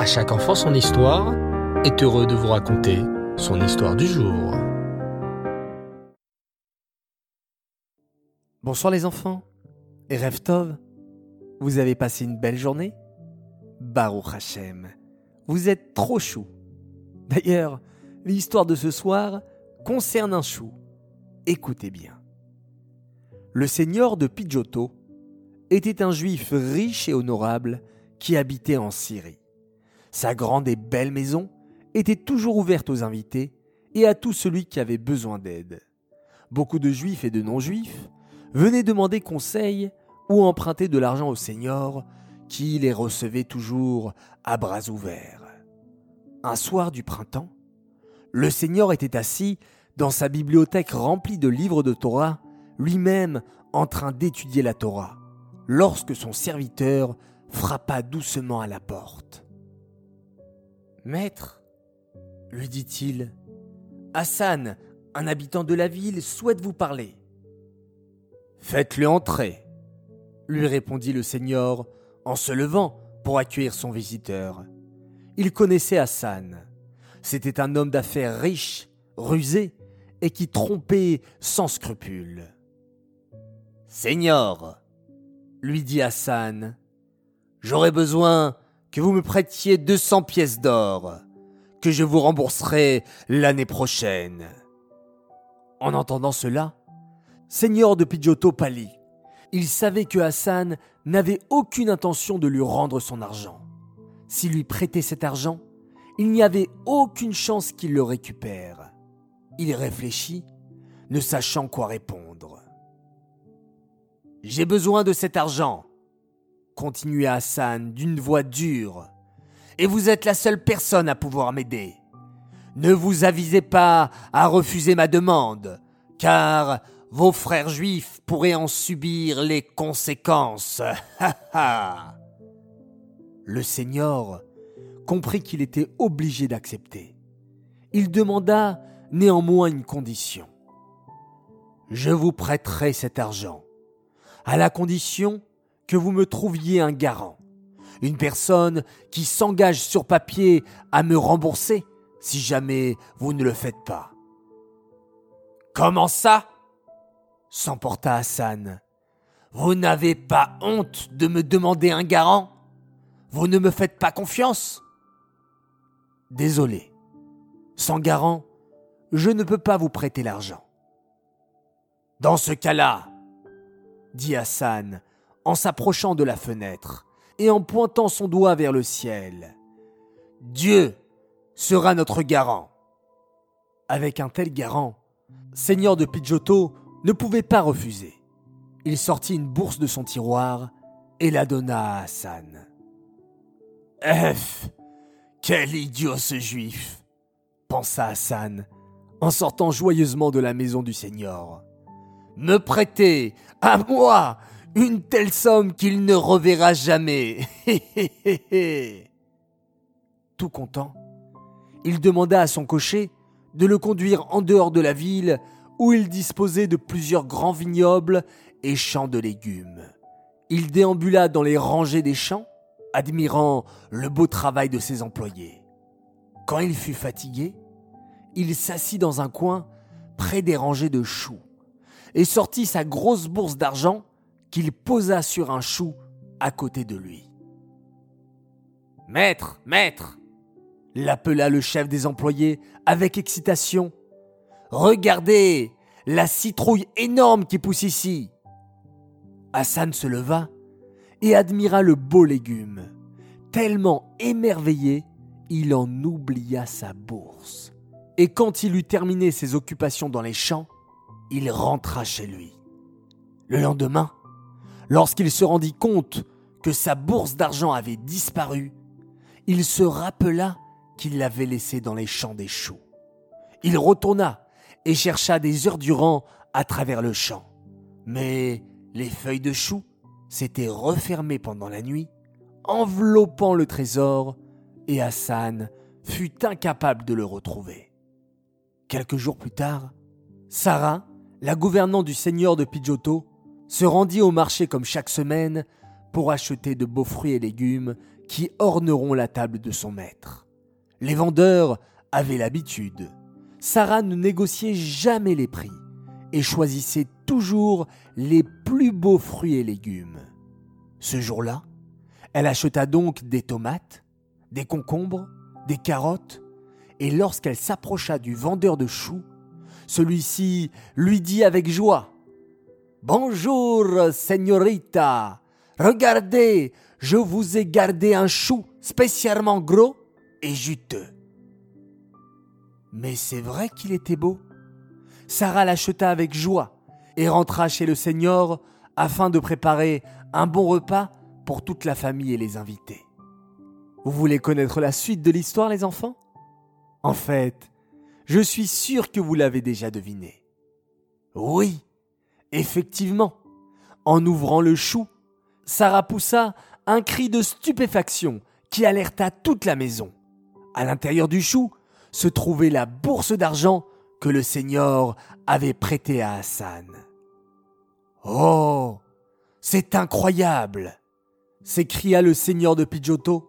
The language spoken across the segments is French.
À chaque enfant son histoire est heureux de vous raconter son histoire du jour. Bonsoir les enfants. Et Tov, vous avez passé une belle journée? Baruch Hashem, vous êtes trop chou. D'ailleurs, l'histoire de ce soir concerne un chou. Écoutez bien. Le seigneur de Pidjoto était un juif riche et honorable qui habitait en Syrie. Sa grande et belle maison était toujours ouverte aux invités et à tout celui qui avait besoin d'aide. Beaucoup de juifs et de non-juifs venaient demander conseil ou emprunter de l'argent au Seigneur, qui les recevait toujours à bras ouverts. Un soir du printemps, le Seigneur était assis dans sa bibliothèque remplie de livres de Torah, lui-même en train d'étudier la Torah, lorsque son serviteur frappa doucement à la porte. Maître, lui dit-il, Hassan, un habitant de la ville, souhaite vous parler. Faites-le entrer, lui répondit le Seigneur en se levant pour accueillir son visiteur. Il connaissait Hassan. C'était un homme d'affaires riche, rusé et qui trompait sans scrupule. Seigneur, lui dit Hassan, j'aurais besoin que vous me prêtiez 200 pièces d'or, que je vous rembourserai l'année prochaine. En entendant cela, Seigneur de Pidjoto pâlit. Il savait que Hassan n'avait aucune intention de lui rendre son argent. S'il lui prêtait cet argent, il n'y avait aucune chance qu'il le récupère. Il réfléchit, ne sachant quoi répondre. J'ai besoin de cet argent, continua Hassan d'une voix dure, et vous êtes la seule personne à pouvoir m'aider. Ne vous avisez pas à refuser ma demande, car vos frères juifs pourraient en subir les conséquences. Le Seigneur comprit qu'il était obligé d'accepter. Il demanda néanmoins une condition. Je vous prêterai cet argent, à la condition que vous me trouviez un garant, une personne qui s'engage sur papier à me rembourser si jamais vous ne le faites pas. Comment ça? s'emporta Hassan. Vous n'avez pas honte de me demander un garant? Vous ne me faites pas confiance? Désolé. Sans garant, je ne peux pas vous prêter l'argent. Dans ce cas-là, dit Hassan en s'approchant de la fenêtre et en pointant son doigt vers le ciel. Dieu sera notre garant. Avec un tel garant, Seigneur de Pidjoto ne pouvait pas refuser. Il sortit une bourse de son tiroir et la donna à Hassan. F, quel idiot ce juif pensa Hassan en sortant joyeusement de la maison du Seigneur. Me prêter, à moi, une telle somme qu'il ne reverra jamais. Tout content, il demanda à son cocher de le conduire en dehors de la ville où il disposait de plusieurs grands vignobles et champs de légumes. Il déambula dans les rangées des champs, admirant le beau travail de ses employés. Quand il fut fatigué, il s'assit dans un coin près des rangées de choux et sortit sa grosse bourse d'argent qu'il posa sur un chou à côté de lui. Maître, maître l'appela le chef des employés avec excitation Regardez la citrouille énorme qui pousse ici. Hassan se leva et admira le beau légume. Tellement émerveillé, il en oublia sa bourse. Et quand il eut terminé ses occupations dans les champs, il rentra chez lui. Le lendemain, lorsqu'il se rendit compte que sa bourse d'argent avait disparu, il se rappela qu'il l'avait laissée dans les champs des choux. Il retourna et chercha des heures durant à travers le champ. Mais les feuilles de chou s'étaient refermées pendant la nuit, enveloppant le trésor, et Hassan fut incapable de le retrouver. Quelques jours plus tard, Sarah, la gouvernante du seigneur de Pidjoto, se rendit au marché comme chaque semaine pour acheter de beaux fruits et légumes qui orneront la table de son maître. Les vendeurs avaient l'habitude. Sarah ne négociait jamais les prix et choisissait toujours les plus beaux fruits et légumes. Ce jour-là, elle acheta donc des tomates, des concombres, des carottes, et lorsqu'elle s'approcha du vendeur de choux, celui-ci lui dit avec joie Bonjour, señorita. Regardez, je vous ai gardé un chou spécialement gros et juteux. Mais c'est vrai qu'il était beau. Sarah l'acheta avec joie et rentra chez le Seigneur afin de préparer un bon repas pour toute la famille et les invités. Vous voulez connaître la suite de l'histoire, les enfants? En fait, je suis sûr que vous l'avez déjà deviné. Oui, effectivement, en ouvrant le chou, Sarah poussa un cri de stupéfaction qui alerta toute la maison. À l'intérieur du chou se trouvait la bourse d'argent que le Seigneur avait prêtée à Hassan. Oh, c'est incroyable s'écria le seigneur de Pidjoto.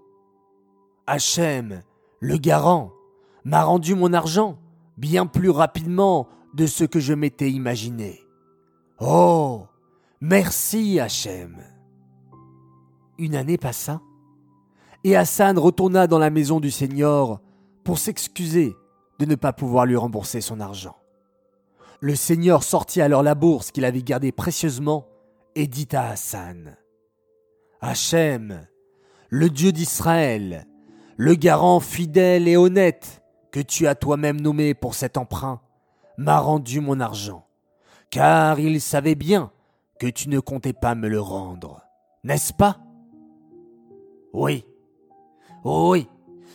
Hachem, le garant, m'a rendu mon argent bien plus rapidement de ce que je m'étais imaginé. Oh, merci Hachem. Une année passa, et Hassan retourna dans la maison du Seigneur pour s'excuser de ne pas pouvoir lui rembourser son argent. Le Seigneur sortit alors la bourse qu'il avait gardée précieusement et dit à Hassan Hachem, le Dieu d'Israël, le garant fidèle et honnête que tu as toi-même nommé pour cet emprunt, m'a rendu mon argent, car il savait bien que tu ne comptais pas me le rendre, n'est-ce pas? Oui, oui,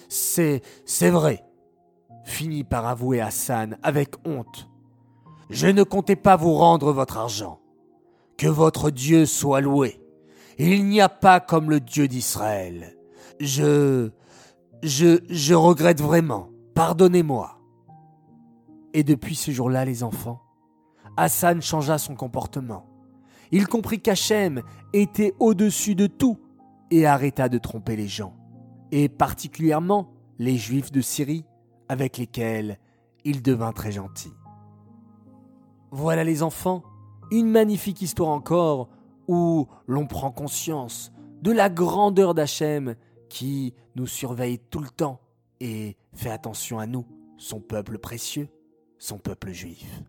c'est, c'est vrai, finit par avouer Hassan avec honte. Je ne comptais pas vous rendre votre argent. Que votre Dieu soit loué. Il n'y a pas comme le Dieu d'Israël. Je... Je... Je regrette vraiment. Pardonnez-moi. Et depuis ce jour-là, les enfants, Hassan changea son comportement. Il comprit qu'Hachem était au-dessus de tout et arrêta de tromper les gens, et particulièrement les Juifs de Syrie avec lesquels il devint très gentil. Voilà les enfants, une magnifique histoire encore où l'on prend conscience de la grandeur d'Hachem qui nous surveille tout le temps et fait attention à nous, son peuple précieux, son peuple juif.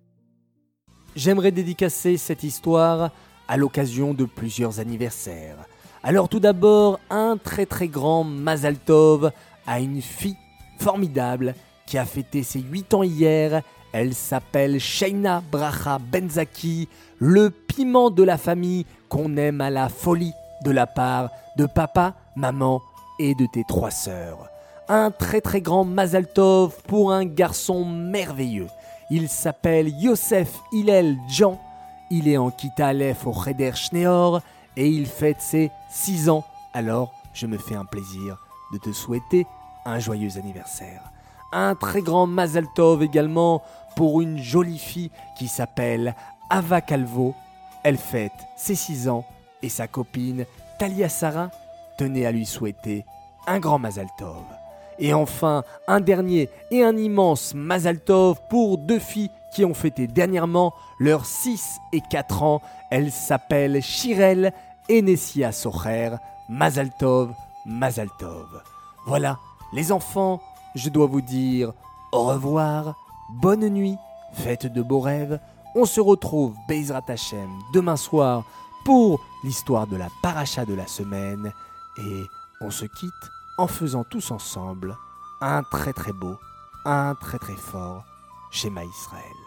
J'aimerais dédicacer cette histoire à l'occasion de plusieurs anniversaires. Alors tout d'abord, un très très grand Mazal Tov à une fille formidable qui a fêté ses 8 ans hier elle s'appelle Shaina Bracha Benzaki, le piment de la famille qu'on aime à la folie de la part de papa, maman et de tes trois sœurs. Un très très grand Mazal Tov pour un garçon merveilleux. Il s'appelle Yosef Hillel Jean. Il est en Kita Aleph au Cheder Schneor et il fête ses 6 ans. Alors, je me fais un plaisir de te souhaiter un joyeux anniversaire un très grand Mazal Tov également pour une jolie fille qui s'appelle Ava Calvo. Elle fête ses 6 ans et sa copine Talia Sarah tenait à lui souhaiter un grand Mazal Tov. Et enfin, un dernier et un immense Mazal Tov pour deux filles qui ont fêté dernièrement leurs 6 et 4 ans. Elles s'appellent Shirel et Nessia Socher. Mazal Tov, Mazal Tov. Voilà, les enfants, je dois vous dire au revoir, bonne nuit, faites de beaux rêves. On se retrouve, Bezrat Hashem, demain soir pour l'histoire de la paracha de la semaine. Et on se quitte en faisant tous ensemble un très très beau, un très très fort schéma Israël.